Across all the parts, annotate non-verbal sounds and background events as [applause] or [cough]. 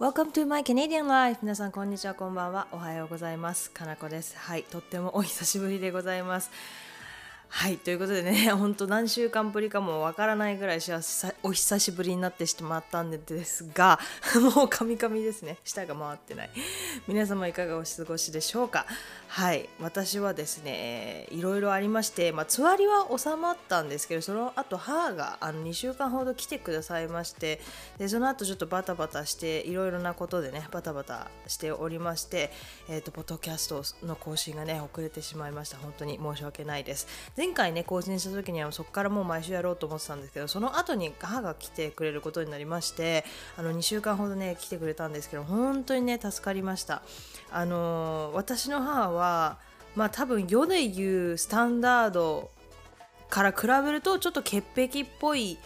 Welcome to my Canadian life. 皆さんこんにちはこんばんは。おはようございます。かなこです。はいとってもお久しぶりでございます。はいということでねほんと何週間ぶりかもわからないぐらいお久しぶりになってしまったんですが [laughs] もうカミカミですね。舌が回ってない。[laughs] 皆様いかがお過ごしでしょうか？はい私はですねいろいろありまして、まあ、つわりは収まったんですけどその後母があの2週間ほど来てくださいましてでその後ちょっとバタバタしていろいろなことでねバタバタしておりまして、えーと、ポッドキャストの更新がね遅れてしまいました。本当に申し訳ないです。前回ね更新した時にはそこからもう毎週やろうと思ってたんですけどその後に母が来てくれることになりましてあの2週間ほどね来てくれたんですけど本当にね助かりましたあの、私の母はまあ多分世で言うスタンダードから比べるとちょっと潔癖っぽい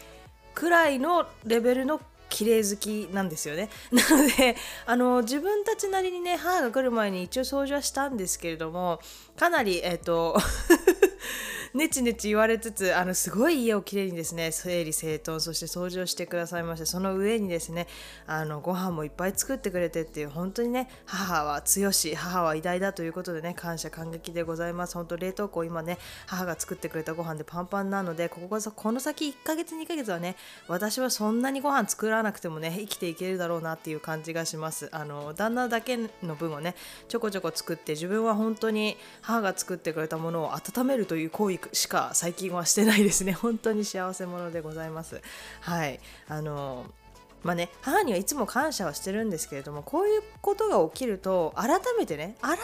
くらいのレベルの綺麗好きなんですよね。[laughs] なのであの自分たちなりにね母が来る前に一応掃除はしたんですけれどもかなりえっ、ー、とねちねち言われつつあのすごい家をきれいにですね整理整頓そして掃除をしてくださいましてその上にですねあのご飯もいっぱい作ってくれてっていう本当にね母は強し母は偉大だということでね感謝感激でございます。本当冷凍庫今ね母が作ってくれたご飯でパンパンなのでこここの先1ヶ月2ヶ月はね私はそんなにご飯作らなくてもね生きていけるだろうなっていう感じがします。あの旦那だけの分をねちょこちょこ作って自分は本当に母が作ってくれたものを温めるという行為しか最近はしてないですね。本当に幸せ者でございます。はい。あのまあね、母にはいつも感謝はしてるんですけれどもこういうことが起きると改めてね改め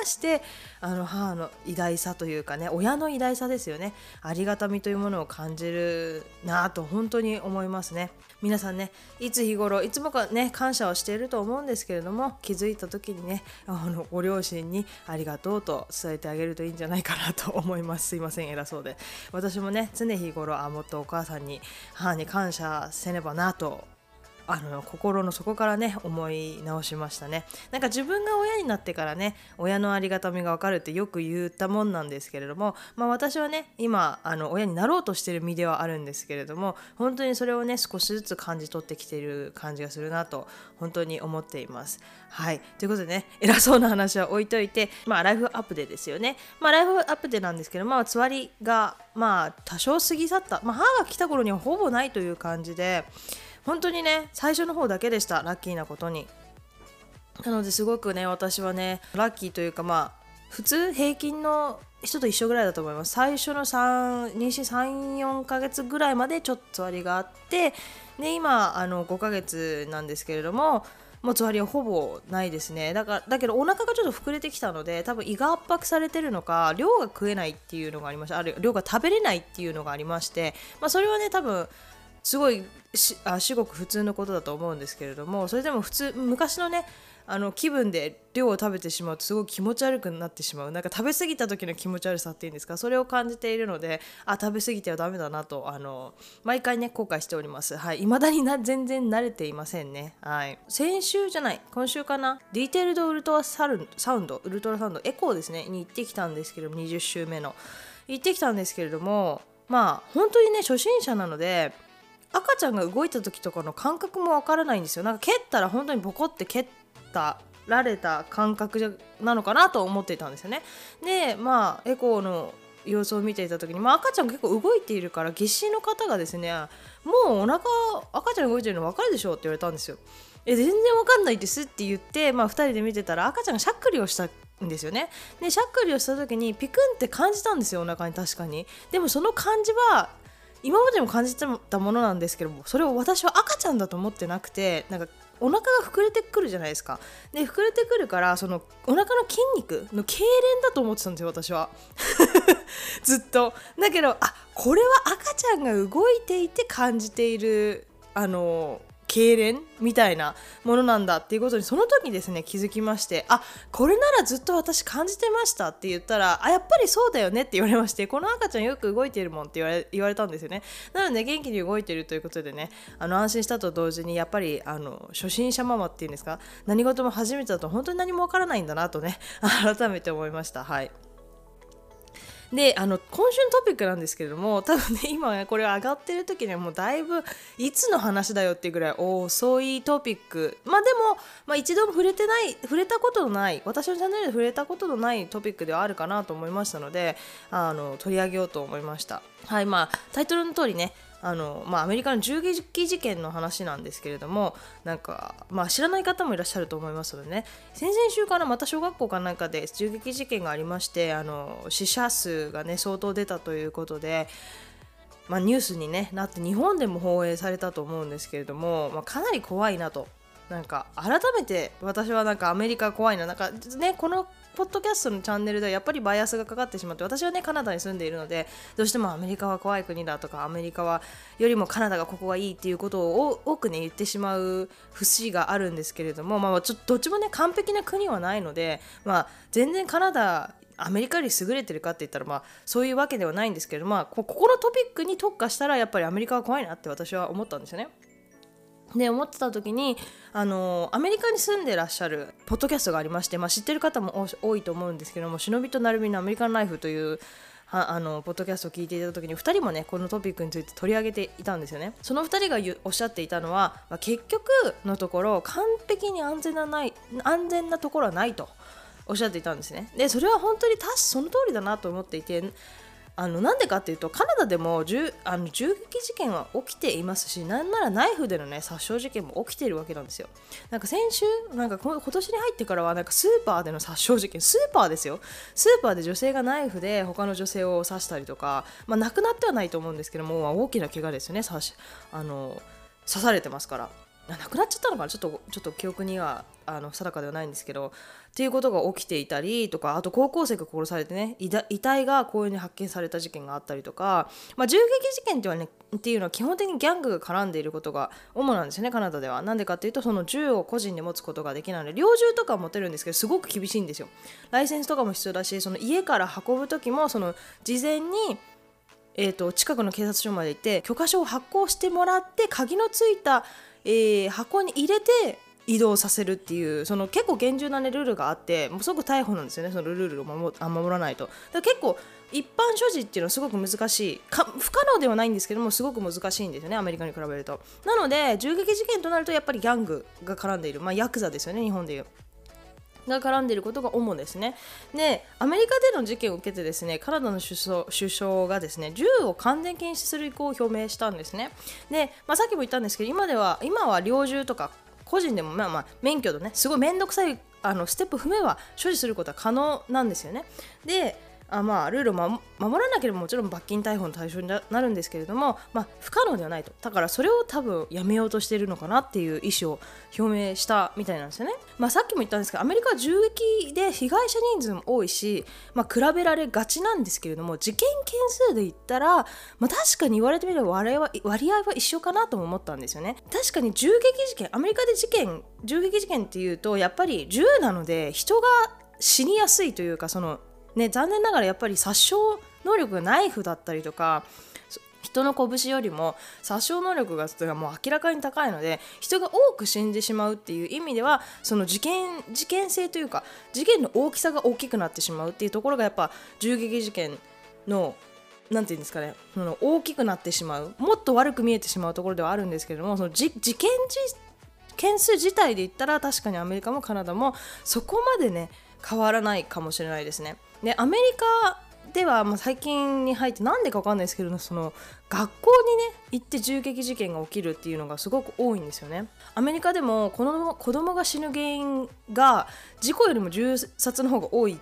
ましてあの母の偉大さというかね親の偉大さですよね。ありがたみというものを感じるなと本当に思いますね。皆さんねいつ日頃いつもかね感謝をしていると思うんですけれども気づいた時にねあのご両親にありがとうと伝えてあげるといいんじゃないかなと思います。すいません偉そうで。私もね常日頃あもっとお母さんに母に感謝せねばなとあの心の底からね思い直しましたね。なんか自分が親になってからね親のありがたみが分かるってよく言ったもんなんですけれども、まあ、私はね今あの親になろうとしてる身ではあるんですけれども本当にそれをね少しずつ感じ取ってきている感じがするなと本当に思っています。はい。ということでね偉そうな話は置いといてまあライフアップデですよね。まあライフアップデなんですけどまあつわりがまあ多少過ぎ去った。まあ母が来た頃にはほぼないという感じで本当にね最初の方だけでしたラッキーなことに。なのですごくね私はねラッキーというかまあ普通平均の人と一緒ぐらいだと思います。最初の3妊娠34ヶ月ぐらいまでちょっとつわりがあってで今あの5ヶ月なんですけれどももうつわりはほぼないですね。だからだけどお腹がちょっと膨れてきたので多分胃が圧迫されてるのか量が食えないっていうのがありました。ある量が食べれないっていうのがありまして、まあ、それはね多分すごいしあ至極普通のことだと思うんですけれどもそれでも普通昔のねあの気分で量を食べてしまうとすごい気持ち悪くなってしまう。なんか食べ過ぎた時の気持ち悪さっていうんですか？それを感じているのであ食べ過ぎてはダメだなとあの毎回ね後悔しております。はい。未だにな全然慣れていませんね。はい。先週じゃない今週かな？ detailed ultrasound ultrasound エコーですね。に行ってきたんですけど20週目の。行ってきたんですけれどもまあ本当にね初心者なので赤ちゃんが動いた時とかの感覚もわからないんですよ。なんか蹴ったら本当にボコって蹴ったられた感覚なのかなと思っていたんですよね。でまあエコーの様子を見ていた時に、まあ、赤ちゃん結構動いているから技師の方がですねもうお腹赤ちゃん動いてるの分かるでしょうって言われたんですよ。え全然分かんないですって言って、まあ、2人で見てたら赤ちゃんがしゃっくりをしたんですよね。でしゃっくりをした時にピクンって感じたんですよお腹に確かに。でもその感じは今までも感じてたものなんですけどもそれを私は赤ちゃんだと思ってなくてなんかお腹が膨れてくるじゃないですか。で膨れてくるからそのお腹の筋肉の痙攣だと思ってたんですよ私は。[laughs] ずっと。だけどあこれは赤ちゃんが動いていて感じているあの痙攣みたいなものなんだっていうことにその時ですね気づきましてあこれならずっと私感じてましたって言ったらあやっぱりそうだよねって言われましてこの赤ちゃんよく動いてるもんって言われ言われたんですよね。なので元気に動いてるということでねあの安心したと同時にやっぱりあの初心者ママっていうんですか何事も初めてだと本当に何もわからないんだなとね [laughs] 改めて思いました。はい。であの今週のトピックなんですけれども [laughs] 多分ね今ねこれ上がってる時にはもうだいぶいつの話だよっていうぐらい遅いトピック。まあでも、まあ、一度も触れてない触れたことのない私のチャンネルで触れたことのないトピックではあるかなと思いましたのであの取り上げようと思いました。はいまあタイトルの通りねあのまあ、アメリカの銃撃事件の話なんですけれどもなんか、まあ、知らない方もいらっしゃると思いますのでね。先々週からまた小学校かなんかで銃撃事件がありましてあの死者数がね相当出たということで、まあ、ニュースに、ね、なって日本でも放映されたと思うんですけれども、まあ、かなり怖いなと。なんか改めて私はなんかアメリカ怖いななんかねこのポッドキャストのチャンネルではやっぱりバイアスがかかってしまって私はねカナダに住んでいるのでどうしてもアメリカは怖い国だとかアメリカはよりもカナダがここがいいっていうことを多くね言ってしまう節があるんですけれども、まあ、ちょどっちもね完璧な国はないので、まあ、全然カナダアメリカより優れてるかって言ったらまあそういうわけではないんですけどまあここのトピックに特化したらやっぱりアメリカは怖いなって私は思ったんですよね。で思ってた時にあのアメリカに住んでらっしゃるポッドキャストがありまして、まあ、知ってる方も多いと思うんですけども「忍びとなるみのアメリカンライフ」というあのポッドキャストを聞いていた時に2人もねこのトピックについて取り上げていたんですよね。その2人がおっしゃっていたのは、まあ、結局のところ完璧に安全なない安全なところはないとおっしゃっていたんですね。でそれは本当に確かその通りだなと思っていてあのなんでかっていうとカナダでも銃あの銃撃事件は起きていますしなんならナイフでのね殺傷事件も起きているわけなんですよ。なんか先週なんか今年に入ってからはなんかスーパーでの殺傷事件スーパーですよ。スーパーで女性がナイフで他の女性を刺したりとかまあ亡くなってはないと思うんですけども、まあ、大きな怪我ですよね。刺しあの刺されてますから。なくなっちゃったのかなちょっとちょっと記憶にはあの定かではないんですけどっていうことが起きていたりとかあと高校生が殺されてね遺体が公園に発見された事件があったりとか、まあ、銃撃事件ってはねっていうのは基本的にギャングが絡んでいることが主なんですよねカナダでは。なんでかっていうとその銃を個人で持つことができないので猟銃とか持てるんですけどすごく厳しいんですよ。ライセンスとかも必要だしその家から運ぶ時もその事前にえーと近くの警察署まで行って許可証を発行してもらって鍵のついたえー、箱に入れて移動させるっていうその結構厳重な、ね、ルールがあってもうすぐ逮捕なんですよねそのルールを守守らないと。だから結構一般所持っていうのはすごく難しい。か不可能ではないんですけどもすごく難しいんですよねアメリカに比べると。なので銃撃事件となるとやっぱりギャングが絡んでいる。まあヤクザですよね日本でいう。が絡んでいることが主ですね。で、アメリカでの事件を受けてですね、カナダの首相首相がですね、銃を完全禁止する意向を表明したんですね。で、まあ、さっきも言ったんですけど、今では、今は猟銃とか個人でもまあまあ免許とね、すごい面倒くさいあのステップ踏めば所持することは可能なんですよね。で、あまあ、ルールを守らなければもちろん罰金逮捕の対象になるんですけれども、まあ、不可能ではないと。だからそれを多分やめようとしているのかなっていう意思を表明したみたいなんですよね、まあ、さっきも言ったんですけどアメリカは銃撃で被害者人数も多いし、まあ、比べられがちなんですけれども事件件数で言ったら、まあ、確かに言われてみれば割合は割合は一緒かなとも思ったんですよね。確かに銃撃事件アメリカで事件銃撃事件っていうとやっぱり銃なので人が死にやすいというかそのね、残念ながらやっぱり殺傷能力がナイフだったりとか人の拳よりも殺傷能力がもう明らかに高いので人が多く死んでしまうっていう意味ではその事件事件性というか事件の大きさが大きくなってしまうっていうところがやっぱ銃撃事件の何て言うんですかねその大きくなってしまうもっと悪く見えてしまうところではあるんですけれどもその事件件数自体で言ったら確かにアメリカもカナダもそこまでね変わらないかもしれないですね。でアメリカでは、まあ、最近に入ってなんでか分かんないですけどその学校にね行って銃撃事件が起きるっていうのがすごく多いんですよね。アメリカでもこの子供が死ぬ原因が事故よりも銃殺の方が多いっ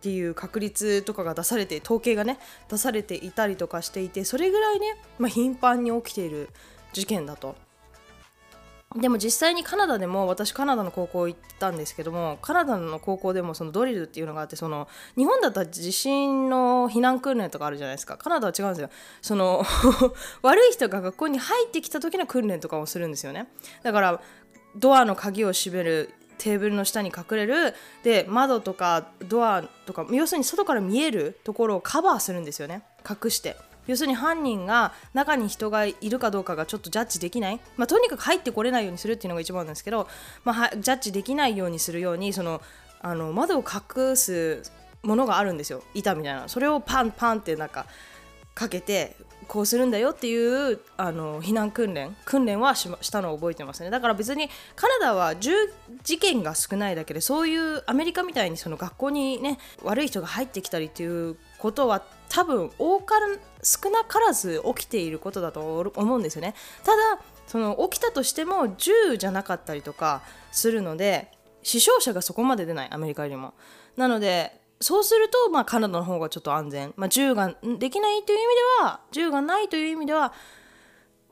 ていう確率とかが出されて統計がね出されていたりとかしていてそれぐらいね、まあ、頻繁に起きている事件だとでも実際にカナダでも私カナダの高校行ったんですけどもカナダの高校でもそのドリルっていうのがあってその日本だったら地震の避難訓練とかあるじゃないですか。カナダは違うんですよ。その [laughs] 悪い人が学校に入ってきた時の訓練とかをするんですよね。だからドアの鍵を閉めるテーブルの下に隠れるで窓とかドアとか要するに外から見えるところをカバーするんですよね。隠して。要するに犯人が中に人がいるかどうかがちょっとジャッジできない、まあ、とにかく入ってこれないようにするっていうのが一番なんですけど、まあ、ジャッジできないようにするようにそのあの窓を隠すものがあるんですよ。板みたいな。それをパンパンってなんかかけてこうするんだよっていうあの避難訓練訓練はしたのを覚えてます。ねだから別にカナダは銃事件が少ないだけでそういうアメリカみたいにその学校にね悪い人が入ってきたりっていうことは多分多か少なからず起きていることだと思うんですよね。ただその起きたとしても銃じゃなかったりとかするので死傷者がそこまで出ない。アメリカよりも。なのでそうすると、まあ、カナダの方がちょっと安全、まあ、銃ができないという意味では銃がないという意味では、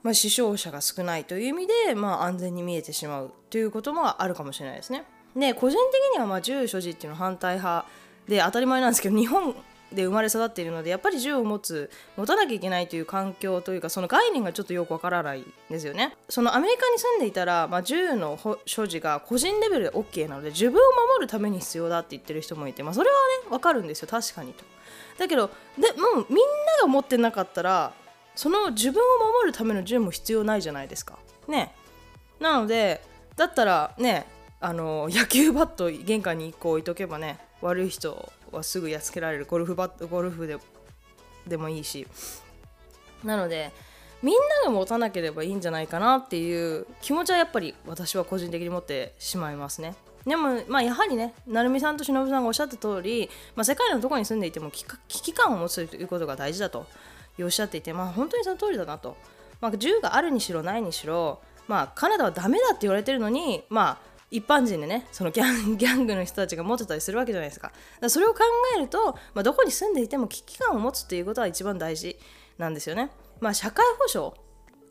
まあ、死傷者が少ないという意味で、まあ、安全に見えてしまうということもあるかもしれないですね。で個人的にはまあ銃所持っていうのは反対派で当たり前なんですけど日本で生まれ育っているのでやっぱり銃を持つ持たなきゃいけないという環境というかその概念がちょっとよくわからないんですよね。そのアメリカに住んでいたら、まあ、銃の所持が個人レベルで OK なので自分を守るために必要だって言ってる人もいて、まあ、それはねわかるんですよ。確かにと。だけどでもうみんなが持ってなかったらその自分を守るための銃も必要ないじゃないですか。ね。なのでだったらねあの野球バット玄関に1個置いとけばね悪い人はすぐやっつけられるゴルフバットゴルフででもいいしなのでみんなが持たなければいいんじゃないかなっていう気持ちはやっぱり私は個人的に持ってしまいますね。でも、まあ、やはりね、成美さんと忍さんがおっしゃった通り、まあ、世界のどこに住んでいても危機感を持つということが大事だとおっしゃっていて、まあ、本当にその通りだなと。まあ、銃があるにしろないにしろ、まあ、カナダはダメだって言われてるのに、まあ、一般人でねそのギャン [laughs] ギャングの人たちが持ってたりするわけじゃないですかだかそれを考えると、まあ、どこに住んでいても危機感を持つっていうことは一番大事なんですよね。まあ、社会保障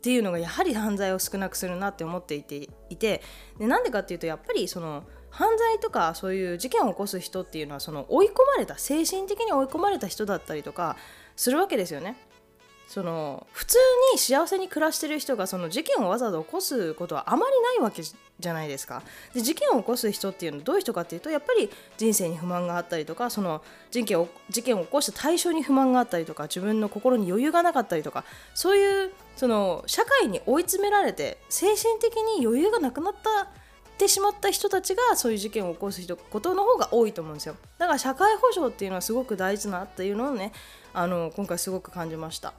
っていうのがやはり犯罪を少なくするなって思っていていてでなんでかっていうとやっぱりその犯罪とかそういう事件を起こす人っていうのはその追い込まれた精神的に追い込まれた人だったりとかするわけですよね。その普通に幸せに暮らしてる人がその事件をわざわざ起こすことはあまりないわけじゃないですか。で事件を起こす人っていうのはどういう人かっていうとやっぱり人生に不満があったりとかその事件を事件を起こした対象に不満があったりとか自分の心に余裕がなかったりとかそういうその社会に追い詰められて精神的に余裕がなくなったてしまった人たちがそういう事件を起こす人ことの方が多いと思うんですよだから社会保障っていうのはすごく大事なっていうのをねあの今回すごく感じました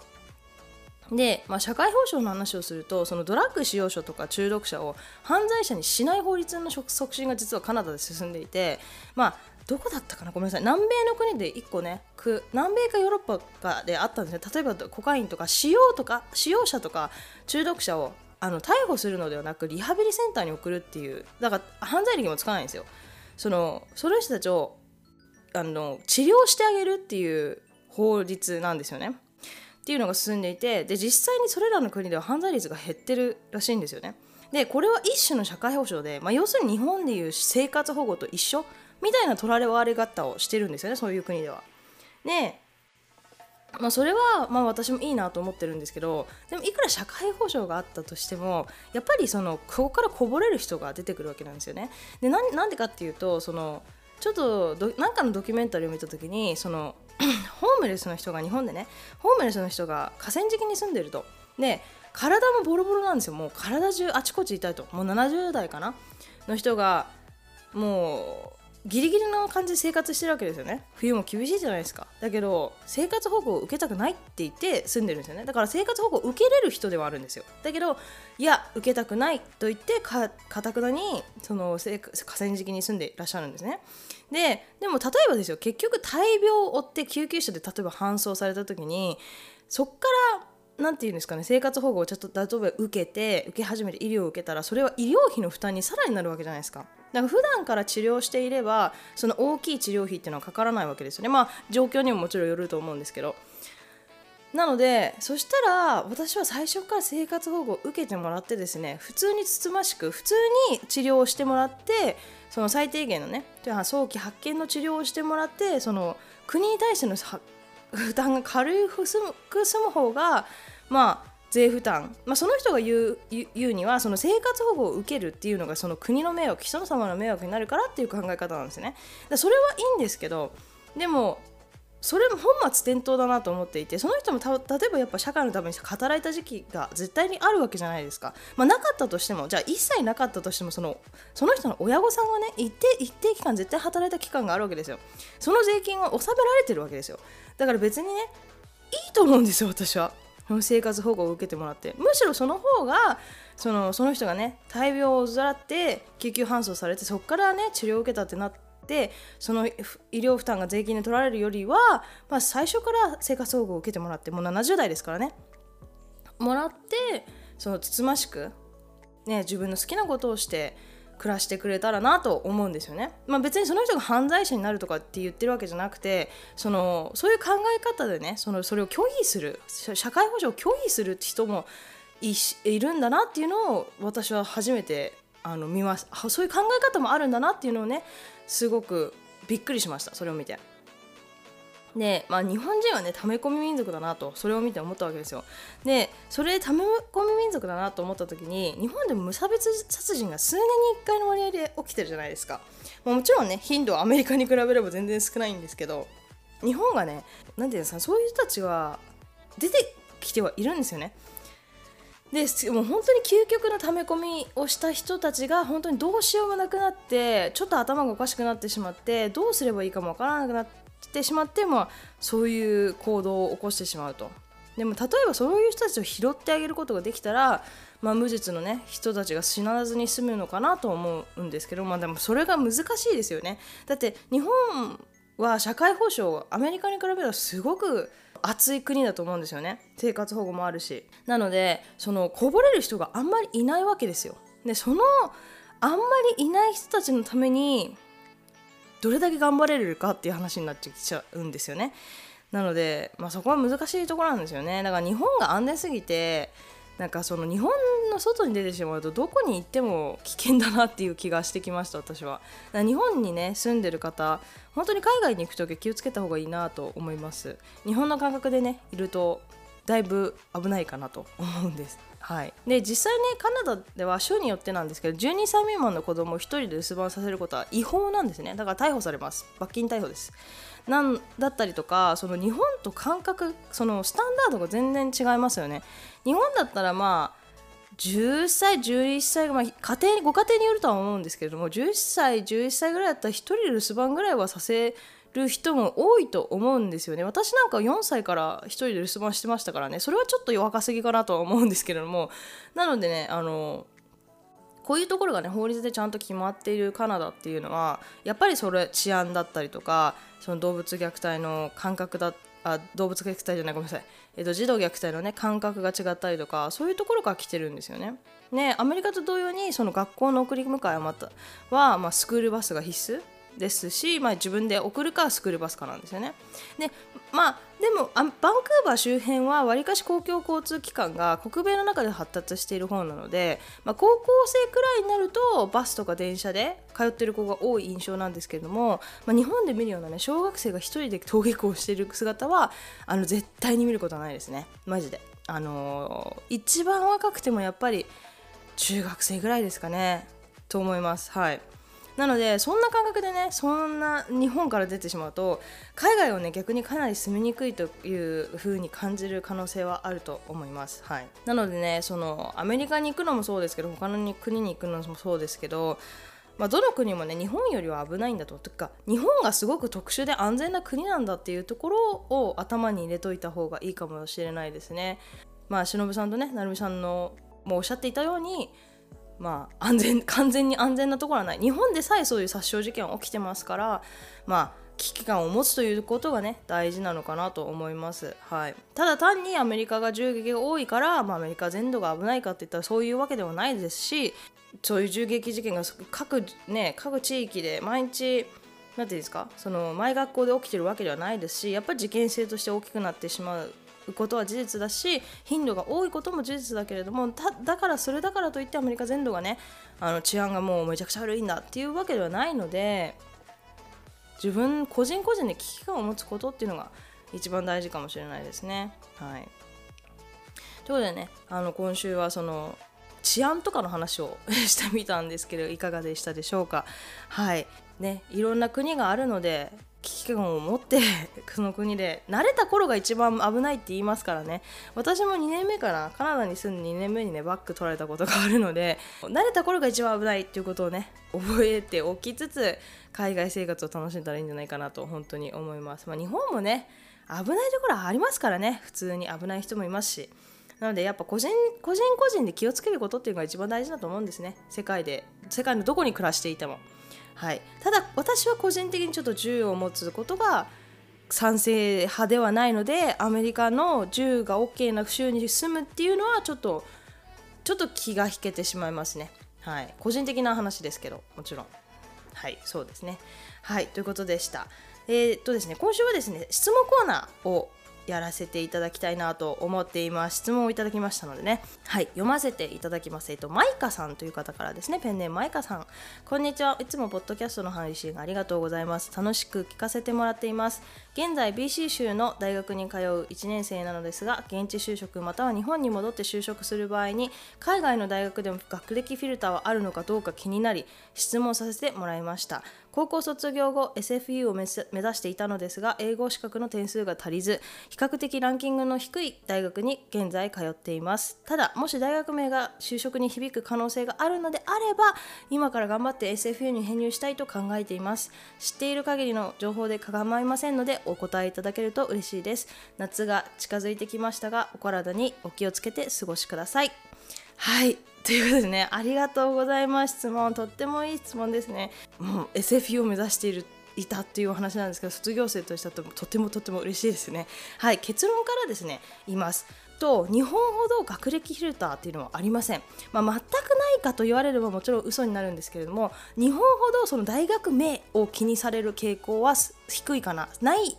で、まあ、社会保障の話をするとそのドラッグ使用者とか中毒者を犯罪者にしない法律の促進が実はカナダで進んでいて、まあ、どこだったかな？ごめんなさい。南米の国で1個ね南米かヨーロッパかであったんですね。例えばコカインとか使用とか使用者とか中毒者をあの逮捕するのではなくリハビリセンターに送るっていうだから犯罪歴もつかないんですよ。そのその人たちをあの治療してあげるっていう法律なんですよね。っていうのが進んでいてで実際にそれらの国では犯罪率が減ってるらしいんですよね。でこれは一種の社会保障で、まあ、要するに日本でいう生活保護と一緒みたいな取られ割れ方をしてるんですよねそういう国では。でまあ、それはまあ私もいいなと思ってるんですけどでもいくら社会保障があったとしてもやっぱりそのここからこぼれる人が出てくるわけなんですよね。でなんでかっていうとそのちょっと何かのドキュメンタリーを見た時にその [clears throat] ホームレスの人が日本でねホームレスの人が河川敷に住んでると。で体もボロボロなんですよ。もう体中あちこち痛いと。もう70代かな？の人がもうギリギリの感じで生活してるわけですよね。冬も厳しいじゃないですか。だけど生活保護を受けたくないって言って住んでるんですよね。だから生活保護を受けれる人ではあるんですよ。だけどいや受けたくないと言ってかたくなにその河川敷に住んでいらっしゃるんですね。ででも例えばですよ。結局大病を負って救急車で例えば搬送された時にそっから何て言うんですかね。生活保護をちょっと例えば受けて受け始めて医療を受けたらそれは医療費の負担にさらになるわけじゃないですか。だから普段から治療していればその大きい治療費っていうのはかからないわけですよね。まあ状況にももちろんよると思うんですけど。なのでそしたら私は最初から生活保護を受けてもらってですね普通につつましく普通に治療をしてもらってその最低限のね早期発見の治療をしてもらってその国に対しての負担が軽く済む方がまあ税負担、まあ、その人が言う言うにはその生活保護を受けるっていうのがその国の迷惑人様の迷惑になるからっていう考え方なんですね。だそれはいいんですけどでもそれも本末転倒だなと思っていてその人も例えばやっぱ社会のために働いた時期が絶対にあるわけじゃないですか、まあ、なかったとしてもじゃあ一切なかったとしてもそのその人の親御さんがね一定一定期間絶対働いた期間があるわけですよ。その税金は納められてるわけですよ。だから別にねいいと思うんですよ私は。生活保護を受けてもらってむしろその方がそのその人がね大病を患って救急搬送されてそこからね治療を受けたってなってその医療負担が税金で取られるよりは、まあ、最初から生活保護を受けてもらってもう70代ですからね。もらってそのつつましく、ね、自分の好きなことをして暮らしてくれたらなと思うんですよね。まあ、別にその人が犯罪者になるとかって言ってるわけじゃなくてそのそういう考え方でねそのそれを拒否する社会保障を拒否する人もいいるんだなっていうのを私は初めてあの見ますそういう考え方もあるんだなっていうのをねすごくびっくりしましたそれを見て。で、まあ、日本人はね、溜め込み民族だなと、それを見て思ったわけですよ。で、それで溜め込み民族だなと思った時に、日本でも無差別殺人が数年に1回の割合で起きてるじゃないですか。まあ、もちろんね、頻度はアメリカに比べれば全然少ないんですけど、日本がね、何て言うんですか、そういう人たちは出てきてはいるんですよね。でもう本当に究極の溜め込みをした人たちが本当にどうしようもなくなってちょっと頭がおかしくなってしまってどうすればいいかもわからなくなってしまってもそういう行動を起こしてしまうと。でも例えばそういう人たちを拾ってあげることができたら、まあ、無実の、ね、人たちが死なずに済むのかなと思うんですけど、まあ、でもそれが難しいですよね。だって日本は社会保障アメリカに比べたらすごく暑い国だと思うんですよね。生活保護もあるし。なのでそのこぼれる人があんまりいないわけですよ。でそのあんまりいない人たちのためにどれだけ頑張れるかっていう話になってきちゃうんですよね。なので、まあ、そこは難しいところなんですよね。だから日本が安全すぎてなんかその日本の外に出てしまうとどこに行っても危険だなっていう気がしてきました私は。日本にね住んでる方本当に海外に行く時は気をつけた方がいいなと思います。日本の感覚でねいるとだいぶ危ないかなと思うんです。はい、で実際ねカナダでは州によってなんですけど12歳未満の子供を1人で留守番させることは違法なんですね。だから逮捕されます。罰金逮捕です。なんだったりとかその日本と感覚そのスタンダードが全然違いますよね。日本だったらまあ10歳11歳まあ、家庭ご家庭によるとは思うんですけれども11歳11歳ぐらいだったら1人で留守番ぐらいはさせる人も多いと思うんですよね。私なんか4歳から1人で留守番してましたからね。それはちょっと若すぎかなとは思うんですけれども。なのでねあのこういうところがね法律でちゃんと決まっているカナダっていうのはやっぱりそれ治安だったりとかその動物虐待の感覚だあ動物虐待じゃないごめんなさい、えっと、児童虐待のね感覚が違ったりとかそういうところから来てるんですよね。ねアメリカと同様にその学校の送り迎えはまた、まあ、スクールバスが必須ですし、まあ、自分で送るかスクールバスかなんですよね。でまあでもバンクーバー周辺はわりかし公共交通機関が北米の中で発達している方なので、まあ、高校生くらいになるとバスとか電車で通ってる子が多い印象なんですけれども、まあ、日本で見るようなね小学生が1人で登下校している姿はあの絶対に見ることはないですねマジで。あのー、一番若くてもやっぱり中学生ぐらいですかねと思います。はいなのでそんな感覚でねそんな日本から出てしまうと海外をね逆にかなり住みにくいという風に感じる可能性はあると思います。はい、なのでねそのアメリカに行くのもそうですけど他の国に行くのもそうですけどまあ、どの国もね日本よりは危ないんだととか日本がすごく特殊で安全な国なんだっていうところを頭に入れといた方がいいかもしれないですね。まあ忍さんとね成美さんのもおっしゃっていたようにまあ、安全完全に安全なところはない。日本でさえそういう殺傷事件は起きてますからまあ危機感を持つということがね大事なのかなと思います、はい、ただ単にアメリカが銃撃が多いから、まあ、アメリカ全土が危ないかっていったらそういうわけではないですしそういう銃撃事件が各,、ね、各地域で毎日何ていうんですかその前学校で起きてるわけではないですしやっぱり事件性として大きくなってしまうことは事実だし頻度が多いことも事実だけれどもだからそれだからといってアメリカ全土がねあの治安がもうめちゃくちゃ悪いんだっていうわけではないので自分個人個人で危機感を持つことっていうのが一番大事かもしれないですね。はい、ということでねあの今週はその治安とかの話を [laughs] してみたんですけどいかがでしたでしょうか？はい。ねいろんな国があるので危機感を持ってその国で慣れた頃が一番危ないって言いますからね。私も2年目かな。カナダに住んで2年目にねバッグ取られたことがあるので慣れた頃が一番危ないっていうことをね覚えておきつつ海外生活を楽しんだらいいんじゃないかなと本当に思います、まあ、日本もね危ないところありますからね。普通に危ない人もいますし。なのでやっぱ個人個人個人で気をつけることっていうのが一番大事だと思うんですね。世界で世界のどこに暮らしていても。はい、ただ私は個人的にちょっと銃を持つことが賛成派ではないのでアメリカの銃が OK な州に住むっていうのはちょっとちょっと気が引けてしまいますね。はい、個人的な話ですけどもちろん。はいそうですね。はいということでした。えー、っとですね今週はですね質問コーナーをやらせていただきたいなと思っています。質問をいただきましたのでね。はい読ませていただきます。えっとマイカさんという方からですね。ペンネームマイカさん。こんにちは。いつもポッドキャストの配信ありがとうございます。楽しく聞かせてもらっています。現在 BC 州の大学に通う1年生なのですが現地就職または日本に戻って就職する場合に海外の大学でも学歴フィルターはあるのかどうか気になり質問させてもらいました。高校卒業後 SFU を目指していたのですが英語資格の点数が足りず比較的ランキングの低い大学に現在通っています。ただもし大学名が就職に響く可能性があるのであれば今から頑張って SFU に編入したいと考えています。知っている限りの情報で構いませんのでお答えいただけると嬉しいです。夏が近づいてきましたがお体にお気をつけて過ごしください。はい。ということでねありがとうございます。質問とってもいい質問ですね。もう SFU を目指しているいたっていうお話なんですけど卒業生としてはとてもとても嬉しいですね。はい。結論からですね言います。と日本ほど学歴フィルターっていうのはありません、まあ、全くないかと言われればもちろん嘘になるんですけれども日本ほどその大学名を気にされる傾向は低いかなない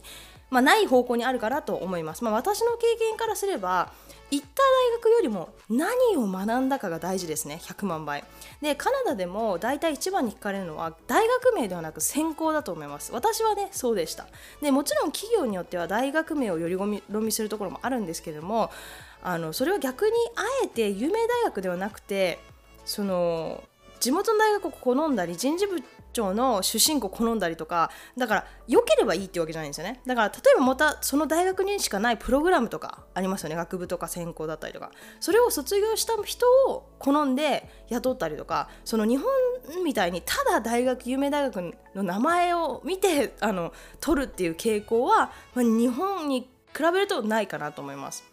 まあ、ない方向にあるかなと思います。まあ、私の経験からすれば行った大学よりも何を学んだかが大事ですね100万倍。でカナダでも大体一番に聞かれるのは大学名ではなく専攻だと思います。私はねそうでした。でもちろん企業によっては大学名をより込みするところもあるんですけれどもあのそれは逆にあえて有名大学ではなくてその地元の大学を好んだり人事部長の出身校好んだりとかだから良ければいいってわけじゃないんですよね。だから例えばまたその大学にしかないプログラムとかありますよね。学部とか専攻だったりとか。それを卒業した人を好んで雇ったりとかその日本みたいにただ大学有名大学の名前を見てあの取るっていう傾向は、まあ、日本に比べるとないかなと思います。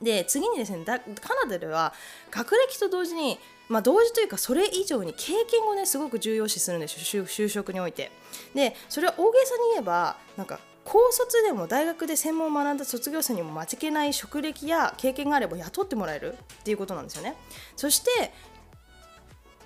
で次にですねカナダでは学歴と同時にまあ、同時というかそれ以上に経験をねすごく重要視するんです就職において。でそれは大げさに言えばなんか高卒でも大学で専門を学んだ卒業生にも負けない職歴や経験があれば雇ってもらえるっていうことなんですよね。そして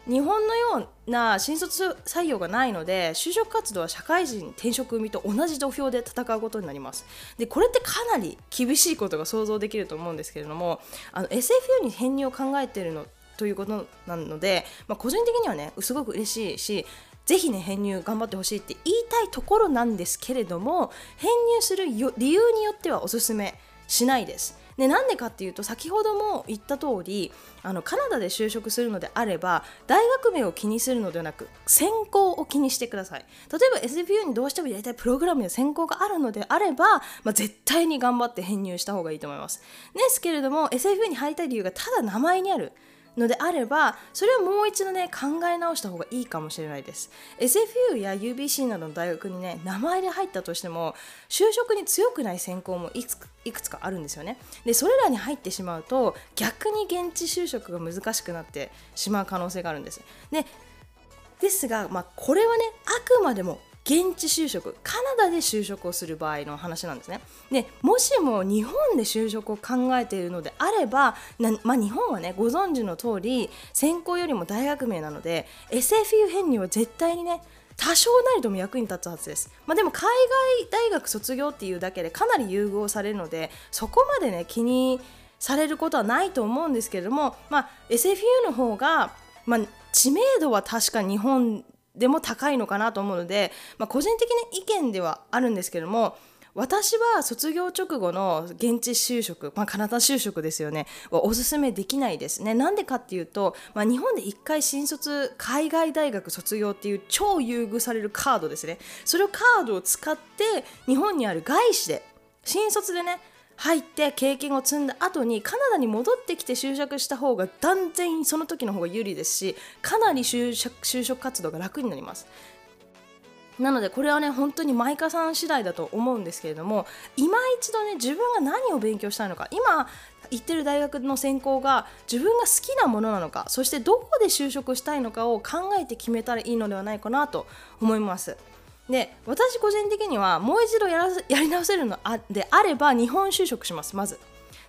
日本のような新卒採用がないので就職活動は社会人転職組と同じ土俵で戦うことになりますでこれってかなり厳しいことが想像できると思うんですけれどもあの SFU に編入を考えているのということなので、まあ、個人的にはねすごく嬉しいしぜひね編入頑張ってほしいって言いたいところなんですけれども編入する理由によってはおすすめしないです。でなんでかっていうと先ほども言った通りありカナダで就職するのであれば大学名を気にするのではなく専攻を気にしてください。例えば SFU にどうしてもやりたいプログラムや専攻があるのであれば、まあ、絶対に頑張って編入した方がいいと思います。ですけれども SFU に入りたい理由がただ名前にある。のであればそれをもう一度ね考え直した方がいいかもしれないです。SFU や UBC などの大学にね名前で入ったとしても就職に強くない専攻もいくいくつかあるんですよね。でそれらに入ってしまうと逆に現地就職が難しくなってしまう可能性があるんです。でですが、まあ、これはねあくまでも現地就職カナダで就職をする場合の話なんですね。でもしも日本で就職を考えているのであればまあ、日本はねご存知の通り専攻よりも大学名なので SFU 編入は絶対にね多少なりとも役に立つはずです、まあ、でも海外大学卒業っていうだけでかなり優遇されるのでそこまでね気にされることはないと思うんですけれども、まあ、SFU の方が、まあ、知名度は確か日本でも高いのかなと思うので、まあ、個人的な意見ではあるんですけども私は卒業直後の現地就職、まあ、カナダ就職ですよねはおすすめできないですね。なんでかっていうと、まあ、日本で1回新卒海外大学卒業っていう超優遇されるカードですね。それをカードを使って日本にある外資で新卒でね入って経験を積んだ後にカナダに戻ってきて就職した方が断然その時の方が有利ですしかなり就職就職活動が楽になります。なのでこれはね本当にマイカさん次第だと思うんですけれども今一度ね自分が何を勉強したいのか今行ってる大学の専攻が自分が好きなものなのかそしてどこで就職したいのかを考えて決めたらいいのではないかなと思います。で私個人的にはもう一度やらやり直せるのであれば日本就職しますまず。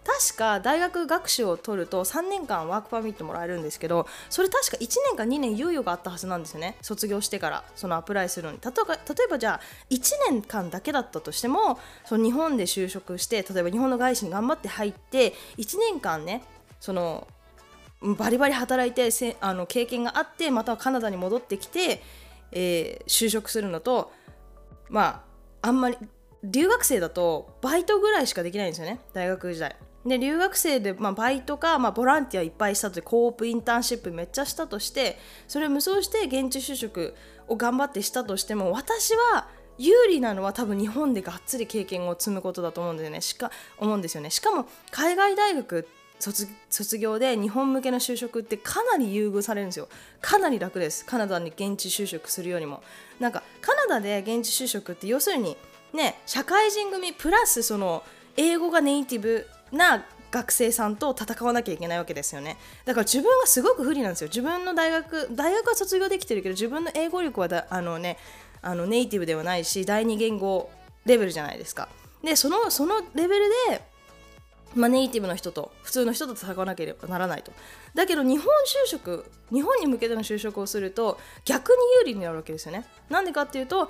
確か大学学士を取ると3年間ワークパーミットもらえるんですけどそれ確か1年か2年猶予があったはずなんですよね。卒業してからそのアプライするのに。例えばじゃあ1年間だけだったとしてもその日本で就職して例えば日本の外資に頑張って入って1年間ねそのバリバリ働いてあの経験があってまたカナダに戻ってきてえー、就職するのとまああんまり留学生だとバイトぐらいしかできないんですよね大学時代。で留学生で、まあ、バイトか、まあ、ボランティアいっぱいしたとコープインターンシップめっちゃしたとしてそれを無双して現地就職を頑張ってしたとしても私は有利なのは多分日本でがっつり経験を積むことだと思うんでねしか思うんですよねしかも海外大学卒業で日本向けの就職ってかなり優遇されるんですよ。かなり楽です。カナダに現地就職するよりも。なんかカナダで現地就職って要するにね社会人組プラスその英語がネイティブな学生さんと戦わなきゃいけないわけですよね。だから自分がすごく不利なんですよ。自分の大学大学は卒業できてるけど自分の英語力はだあのねあのネイティブではないし第二言語レベルじゃないですか。でそのそのレベルでまあ、ネイティブの人と普通の人と戦わなければならないと。だけど日本就職日本に向けての就職をすると逆に有利になるわけですよね。なんでかっていうと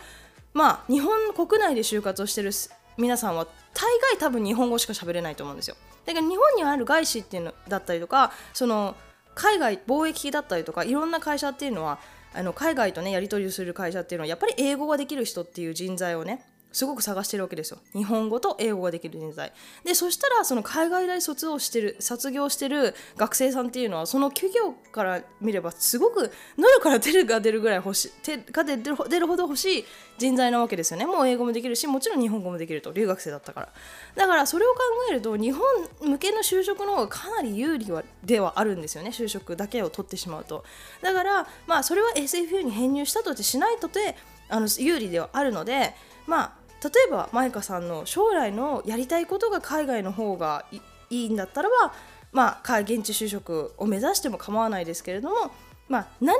まあ日本国内で就活をしてる皆さんは大概多分日本語しか喋れないと思うんですよ。だけど日本にある外資っていうのだったりとかその海外貿易だったりとかいろんな会社っていうのはあの海外とねやり取りする会社っていうのはやっぱり英語ができる人っていう人材をねすごく探してるわけですよ。日本語と英語ができる人材。でそしたらその海外大卒をしてる卒業してる学生さんっていうのはその企業から見ればすごく喉から手が出るぐらい欲しい手が出る出るほど欲しい人材なわけですよね。もう英語もできるしもちろん日本語もできると。留学生だったから。だからそれを考えると日本向けの就職の方がかなり有利はではあるんですよね。就職だけを取ってしまうと。だからまあそれは SFU に編入したとてしないとてあの有利ではあるのでまあ例えばマイカさんの将来のやりたいことが海外の方がいいんだったらば、まあ、現地就職を目指しても構わないですけれども、まあ、何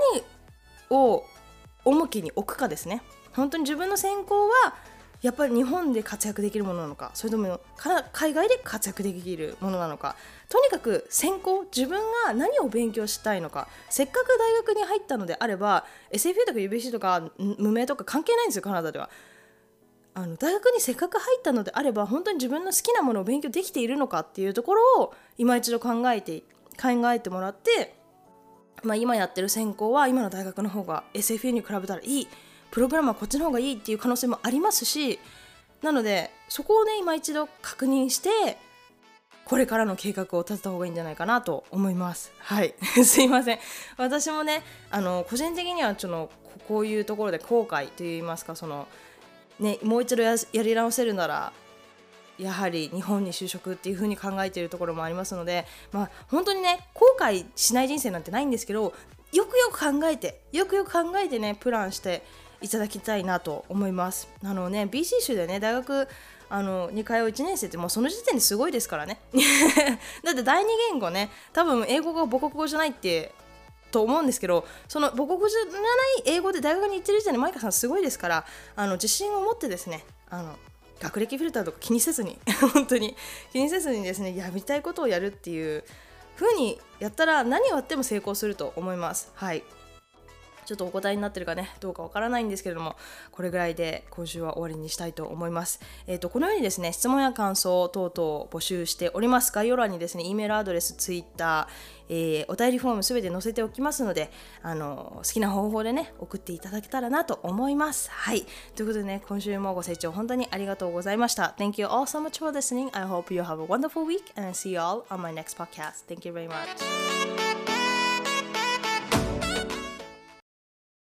を重きに置くかですね。本当に自分の専攻はやっぱり日本で活躍できるものなのかそれとも海外で活躍できるものなのか。とにかく専攻自分が何を勉強したいのか。せっかく大学に入ったのであれば SFA とか UBC とか無名とか関係ないんですよカナダでは。あの大学にせっかく入ったのであれば本当に自分の好きなものを勉強できているのかっていうところを今一度考えて考えてもらって、まあ、今やってる専攻は今の大学の方が SFU に比べたらいいプログラムはこっちの方がいいっていう可能性もありますしなのでそこをね今一度確認してこれからの計画を立てた方がいいんじゃないかなと思います。はい。[laughs] すいません。私もね、あの、個人的にはちょっとこういうところで後悔といいますか、その、ね、もう一度やり直せるならやはり日本に就職っていう風に考えているところもありますので、まあ、本当にね後悔しない人生なんてないんですけどよくよく考えてよくよく考えてねプランしていただきたいなと思います。あのね BC 州でね大学あの2回を1年生ってもうその時点ですごいですからね。[laughs] だって第二言語ね多分英語が母国語じゃないってと思うんですけどその母国語じゃない英語で大学に行ってる時点でマイカさんすごいですからあの自信を持ってですねあの学歴フィルターとか気にせずに [laughs] 本当に気にせずにですねやりたいことをやるっていう風にやったら何をやっても成功すると思います。はい。ちょっとお答えになってるかねどうかわからないんですけれどもこれぐらいで今週は終わりにしたいと思います。えーと、このようにですね質問や感想等々募集しております概要欄にですね E メールアドレス Twitter えー、お便りフォームすべて載せておきますのであの好きな方法でね送っていただけたらなと思います。はいということでね今週もご清聴本当にありがとうございました。Thank you all so much for listening. I hope you have a wonderful week and I see you all on my next podcast. Thank you very much.